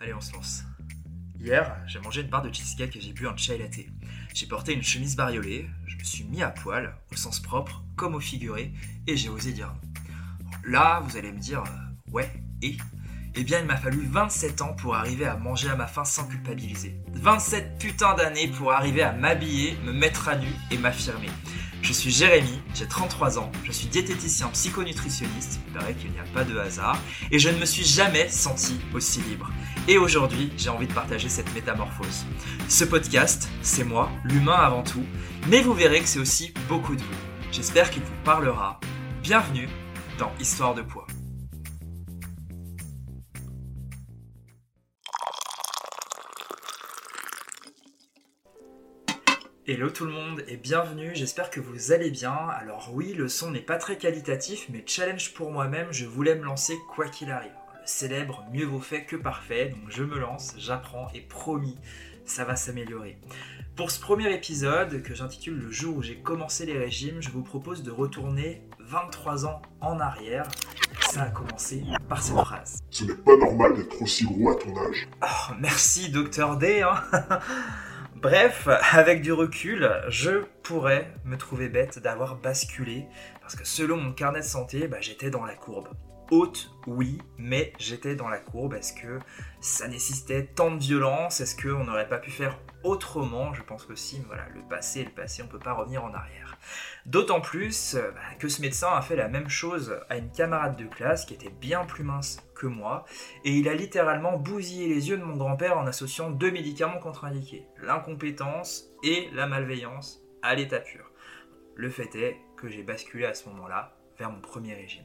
Allez, on se lance. Hier, j'ai mangé une barre de cheesecake et j'ai bu un chai latte. J'ai porté une chemise bariolée, je me suis mis à poil, au sens propre comme au figuré, et j'ai osé dire. Là, vous allez me dire, euh, ouais, et? Eh bien, il m'a fallu 27 ans pour arriver à manger à ma faim sans culpabiliser. 27 putains d'années pour arriver à m'habiller, me mettre à nu et m'affirmer. Je suis Jérémy, j'ai 33 ans, je suis diététicien psychonutritionniste, il paraît qu'il n'y a pas de hasard, et je ne me suis jamais senti aussi libre. Et aujourd'hui, j'ai envie de partager cette métamorphose. Ce podcast, c'est moi, l'humain avant tout, mais vous verrez que c'est aussi beaucoup de vous. J'espère qu'il vous parlera. Bienvenue dans Histoire de poids. Hello tout le monde et bienvenue, j'espère que vous allez bien. Alors oui, le son n'est pas très qualitatif, mais challenge pour moi-même, je voulais me lancer quoi qu'il arrive. Le célèbre mieux vaut fait que parfait, donc je me lance, j'apprends et promis, ça va s'améliorer. Pour ce premier épisode, que j'intitule Le jour où j'ai commencé les régimes, je vous propose de retourner 23 ans en arrière. Ça a commencé par cette phrase. Ce n'est pas normal d'être aussi gros à ton âge. Oh, merci, docteur D. Hein Bref, avec du recul, je pourrais me trouver bête d'avoir basculé, parce que selon mon carnet de santé, bah, j'étais dans la courbe. Haute, oui, mais j'étais dans la courbe. Est-ce que ça nécessitait tant de violence? Est-ce qu'on n'aurait pas pu faire autrement? Je pense que si, voilà, le passé est le passé, on ne peut pas revenir en arrière. D'autant plus euh, bah, que ce médecin a fait la même chose à une camarade de classe qui était bien plus mince que moi, et il a littéralement bousillé les yeux de mon grand-père en associant deux médicaments contre-indiqués, l'incompétence et la malveillance à l'état pur. Le fait est que j'ai basculé à ce moment-là vers mon premier régime.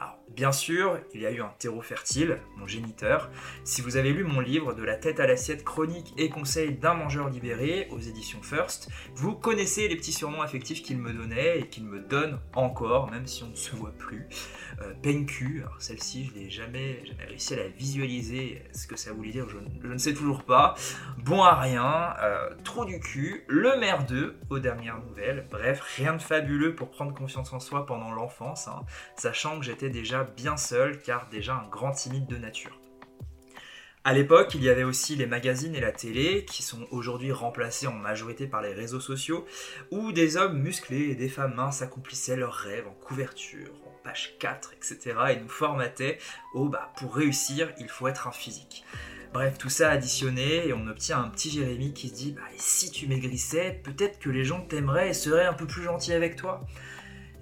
Alors, bien sûr, il y a eu un terreau fertile, mon géniteur. Si vous avez lu mon livre De la tête à l'assiette chronique et conseils d'un mangeur libéré aux éditions First, vous connaissez les petits surnoms affectifs qu'il me donnait et qu'il me donne encore, même si on ne se voit plus. Euh, PenQ, alors celle-ci, je n'ai jamais, réussi à la visualiser. Ce que ça voulait dire, je, ne sais toujours pas. Bon à rien, euh, trop du cul, le merdeux aux dernières nouvelles. Bref, rien de fabuleux pour prendre confiance en soi pendant l'enfance, hein, sachant que j'étais déjà bien seul car déjà un grand timide de nature. À l'époque, il y avait aussi les magazines et la télé, qui sont aujourd'hui remplacés en majorité par les réseaux sociaux, où des hommes musclés et des femmes minces accomplissaient leurs rêves en couverture, en page 4, etc. et nous formataient au bah, pour réussir, il faut être un physique. Bref, tout ça additionné et on obtient un petit Jérémy qui se dit bah, si tu maigrissais, peut-être que les gens t'aimeraient et seraient un peu plus gentils avec toi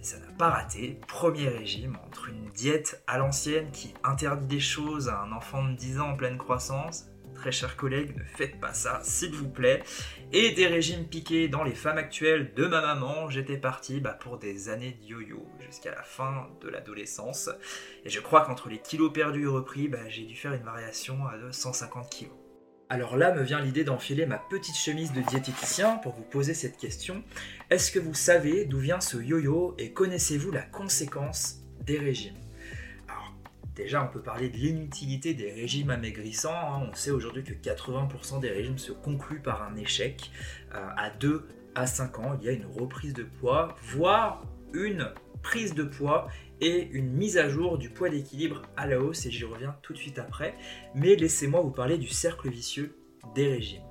ça n'a pas raté. Premier régime, entre une diète à l'ancienne qui interdit des choses à un enfant de 10 ans en pleine croissance, très chers collègues, ne faites pas ça, s'il vous plaît, et des régimes piqués dans les femmes actuelles de ma maman, j'étais parti bah, pour des années de yo-yo jusqu'à la fin de l'adolescence. Et je crois qu'entre les kilos perdus et repris, bah, j'ai dû faire une variation à 150 kilos. Alors là me vient l'idée d'enfiler ma petite chemise de diététicien pour vous poser cette question. Est-ce que vous savez d'où vient ce yo-yo et connaissez-vous la conséquence des régimes? Alors déjà on peut parler de l'inutilité des régimes amaigrissants. Hein. On sait aujourd'hui que 80% des régimes se concluent par un échec. Euh, à 2 à 5 ans, il y a une reprise de poids, voire une prise de poids et une mise à jour du poids d'équilibre à la hausse et j'y reviens tout de suite après. Mais laissez-moi vous parler du cercle vicieux des régimes.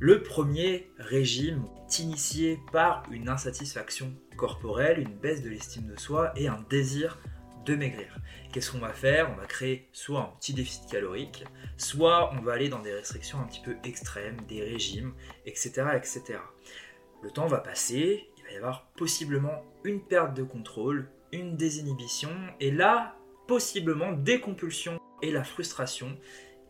Le premier régime est initié par une insatisfaction corporelle, une baisse de l'estime de soi et un désir de maigrir. Qu'est-ce qu'on va faire? On va créer soit un petit déficit calorique, soit on va aller dans des restrictions un petit peu extrêmes, des régimes, etc. etc. Le temps va passer, il va y avoir possiblement une perte de contrôle, une désinhibition, et là, possiblement, des compulsions et la frustration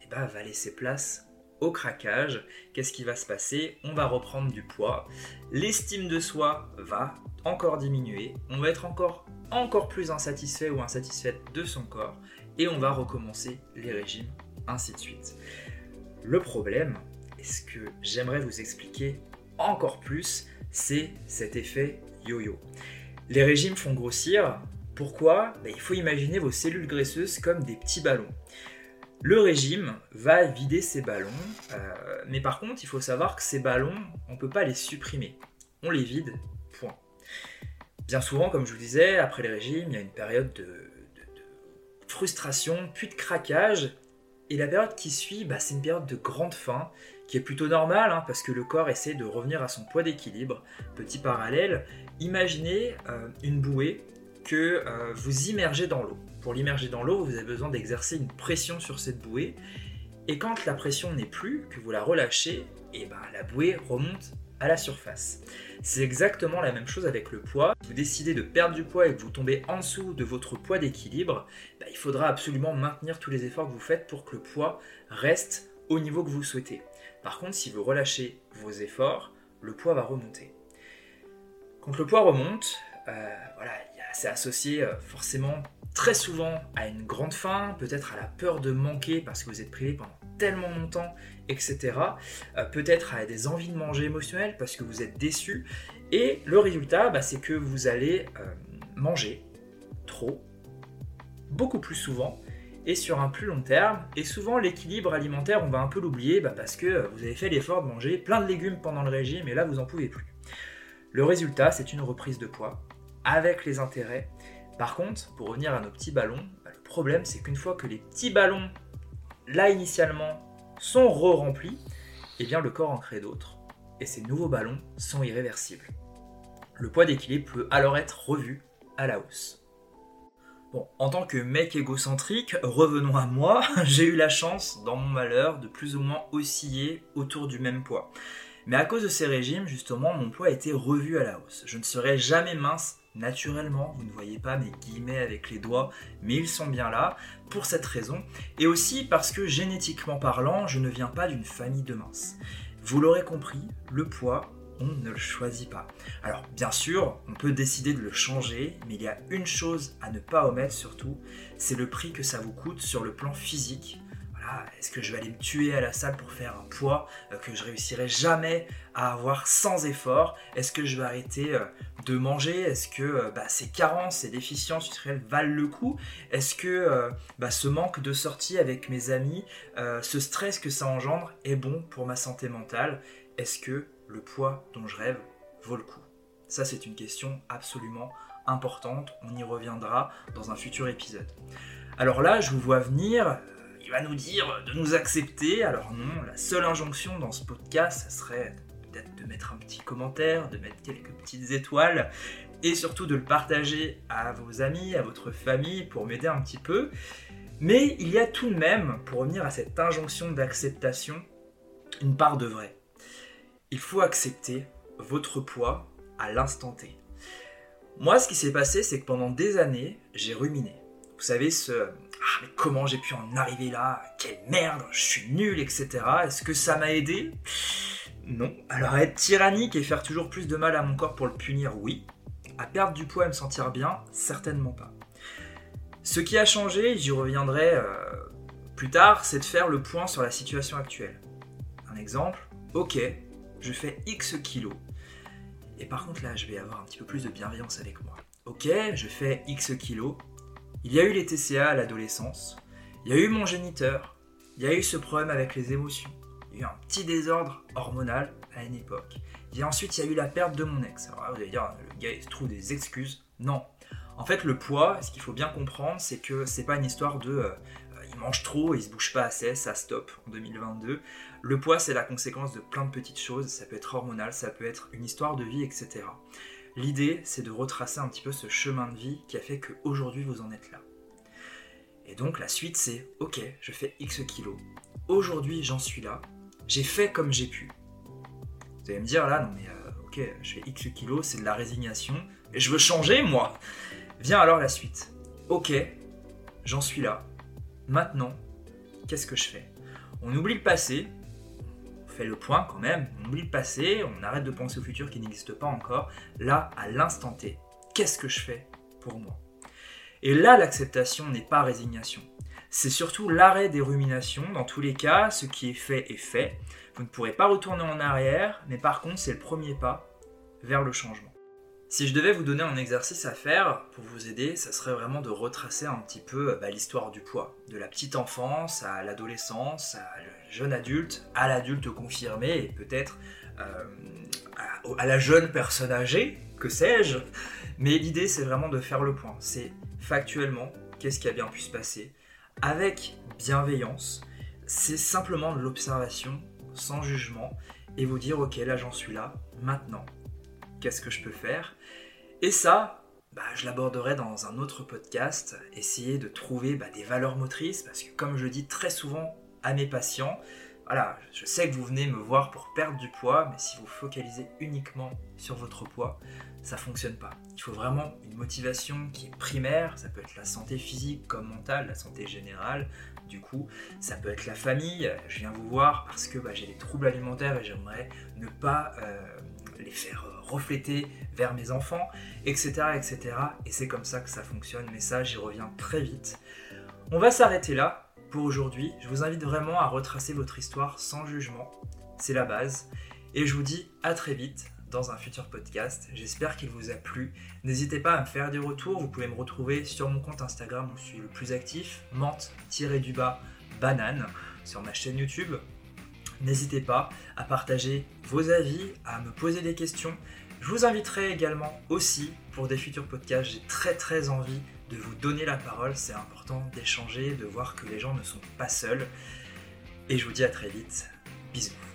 eh ben, va laisser place au craquage. Qu'est-ce qui va se passer? On va reprendre du poids, l'estime de soi va encore diminuer, on va être encore, encore plus insatisfait ou insatisfaite de son corps, et on va recommencer les régimes, ainsi de suite. Le problème, et ce que j'aimerais vous expliquer encore plus, c'est cet effet yo-yo. Les régimes font grossir. Pourquoi? Ben, Il faut imaginer vos cellules graisseuses comme des petits ballons. Le régime va vider ces ballons, euh, mais par contre, il faut savoir que ces ballons, on ne peut pas les supprimer. On les vide, point. Bien souvent, comme je vous disais, après les régimes, il y a une période de, frustration, puis de craquage, Et la période qui suit, bah, c'est une période de grande faim, qui est plutôt normale, hein, parce que le corps essaie de revenir à son poids d'équilibre. Petit parallèle, imaginez euh, une bouée que euh, vous immergez dans l'eau. Pour l'immerger dans l'eau, vous avez besoin d'exercer une pression sur cette bouée. Et quand la pression n'est plus, que vous la relâchez, et eh ben, la bouée remonte à la surface. C'est exactement la même chose avec le poids. Si vous décidez de perdre du poids et que vous tombez en dessous de votre poids d'équilibre, bah, il faudra absolument maintenir tous les efforts que vous faites pour que le poids reste au niveau que vous souhaitez. Par contre, si vous relâchez vos efforts, le poids va remonter. Quand le poids remonte, euh, voilà, c'est associé euh, forcément très souvent à une grande faim, peut-être à la peur de manquer parce que vous êtes privé pendant tellement longtemps, etc. Euh, peut-être à des envies de manger émotionnelles parce que vous êtes déçu. Et le résultat, bah, c'est que vous allez manger trop, beaucoup plus souvent, et sur un plus long terme. Et souvent, l'équilibre alimentaire, on va un peu l'oublier bah, parce que vous avez fait l'effort de manger plein de légumes pendant le régime et là, vous n'en pouvez plus. Le résultat, c'est une reprise de poids avec les intérêts. Par contre, pour revenir à nos petits ballons, bah, le problème, c'est qu'une fois que les petits ballons là initialement sont re-remplis, eh bien le corps en crée d'autres, et ces nouveaux ballons sont irréversibles. Le poids d'équilibre peut alors être revu à la hausse. Bon, en tant que mec égocentrique, revenons à moi, j'ai eu la chance, dans mon malheur, de plus ou moins osciller autour du même poids. Mais à cause de ces régimes, justement, mon poids a été revu à la hausse. Je ne serai jamais mince naturellement, vous ne voyez pas mes guillemets avec les doigts, mais ils sont bien là pour cette raison, et aussi parce que génétiquement parlant, je ne viens pas d'une famille de minces. Vous l'aurez compris, le poids, on ne le choisit pas. Alors bien sûr, on peut décider de le changer, mais il y a une chose à ne pas omettre surtout, c'est le prix que ça vous coûte sur le plan physique. Est-ce que je vais aller me tuer à la salle pour faire un poids euh, que je réussirai jamais à avoir sans effort? Est-ce que je vais arrêter euh, de manger? Est-ce que euh, bah, ces carences, ces déficiences nutritionnelles valent le coup? Est-ce que bah, ce manque de sortie avec mes amis, ce stress que ça engendre est bon pour ma santé mentale? Est-ce que le poids dont je rêve vaut le coup Ça, c'est une question absolument importante. On y reviendra dans un futur épisode. Alors là, je vous vois venir il va nous dire de nous accepter. Alors non, la seule injonction dans ce podcast, ça serait peut-être de mettre un petit commentaire, de mettre quelques petites étoiles et surtout de le partager à vos amis, à votre famille pour m'aider un petit peu. Mais il y a tout de même, pour revenir à cette injonction d'acceptation, une part de vrai. Il faut accepter votre poids à l'instant T. Moi, ce qui s'est passé, c'est que pendant des années, j'ai ruminé. Vous savez, ce, ah, mais comment j'ai pu en arriver là? Quelle merde, je suis nul, etc. Est-ce que ça m'a aidé Non. Alors être tyrannique et faire toujours plus de mal à mon corps pour le punir, oui. À perdre du poids et me sentir bien, certainement pas. Ce qui a changé, j'y reviendrai euh, plus tard, c'est de faire le point sur la situation actuelle. Un exemple, ok, je fais X kilos. Et par contre là, je vais avoir un petit peu plus de bienveillance avec moi. Ok, je fais X kilos, il y a eu les TCA à l'adolescence, il y a eu mon géniteur, il y a eu ce problème avec les émotions, il y a eu un petit désordre hormonal à une époque. Et ensuite, il y a eu la perte de mon ex. Alors vous allez dire, le gars, il se trouve des excuses. Non. En fait, le poids, ce qu'il faut bien comprendre, c'est que c'est pas une histoire de euh, il mange trop, il se bouge pas assez, ça stop en 2022. Le poids, c'est la conséquence de plein de petites choses. Ça peut être hormonal, ça peut être une histoire de vie, etc. L'idée, c'est de retracer un petit peu ce chemin de vie qui a fait qu'aujourd'hui vous en êtes là. Et donc la suite, c'est ok, je fais X kilos. Aujourd'hui, j'en suis là. J'ai fait comme j'ai pu. Vous allez me dire là, non mais euh, ok, je fais X kilos, c'est de la résignation. Et je veux changer, moi. Viens alors la suite. Ok, j'en suis là. Maintenant, qu'est-ce que je fais? On oublie le passé, fait le point quand même, on oublie le passé, on arrête de penser au futur qui n'existe pas encore. Là, à l'instant T, qu'est-ce que je fais pour moi? Et là, l'acceptation n'est pas résignation. C'est surtout l'arrêt des ruminations. Dans tous les cas, ce qui est fait est fait. Vous ne pourrez pas retourner en arrière, mais par contre, c'est le premier pas vers le changement. Si je devais vous donner un exercice à faire pour vous aider, ça serait vraiment de retracer un petit peu bah, l'histoire du poids, de la petite enfance à l'adolescence, à le jeune adulte, à l'adulte confirmé et peut-être euh, à, la jeune personne âgée, que sais-je. Mais l'idée c'est vraiment de faire le point. C'est factuellement qu'est-ce qui a bien pu se passer avec bienveillance, c'est simplement de l'observation, sans jugement, et vous dire, ok, là j'en suis là, maintenant, qu'est-ce que je peux faire Et ça, bah, je l'aborderai dans un autre podcast, essayer de trouver bah, des valeurs motrices, parce que comme je dis très souvent à mes patients, voilà, je sais que vous venez me voir pour perdre du poids, mais si vous focalisez uniquement sur votre poids, ça fonctionne pas. Il faut vraiment une motivation qui est primaire, ça peut être la santé physique comme mentale, la santé générale, du coup, ça peut être la famille, je viens vous voir parce que bah, j'ai des troubles alimentaires et j'aimerais ne pas euh, les faire refléter vers mes enfants, etc. etc. Et c'est comme ça que ça fonctionne, mais ça j'y reviens très vite. On va s'arrêter là pour aujourd'hui. Je vous invite vraiment à retracer votre histoire sans jugement. C'est la base. Et je vous dis à très vite dans un futur podcast. J'espère qu'il vous a plu. N'hésitez pas à me faire des retours. Vous pouvez me retrouver sur mon compte Instagram où je suis le plus actif, menthe-du-bas banane, sur ma chaîne YouTube. N'hésitez pas à partager vos avis, à me poser des questions. Je vous inviterai également aussi pour des futurs podcasts. J'ai très très envie de vous donner la parole. C'est important d'échanger, de voir que les gens ne sont pas seuls. Et je vous dis à très vite. Bisous.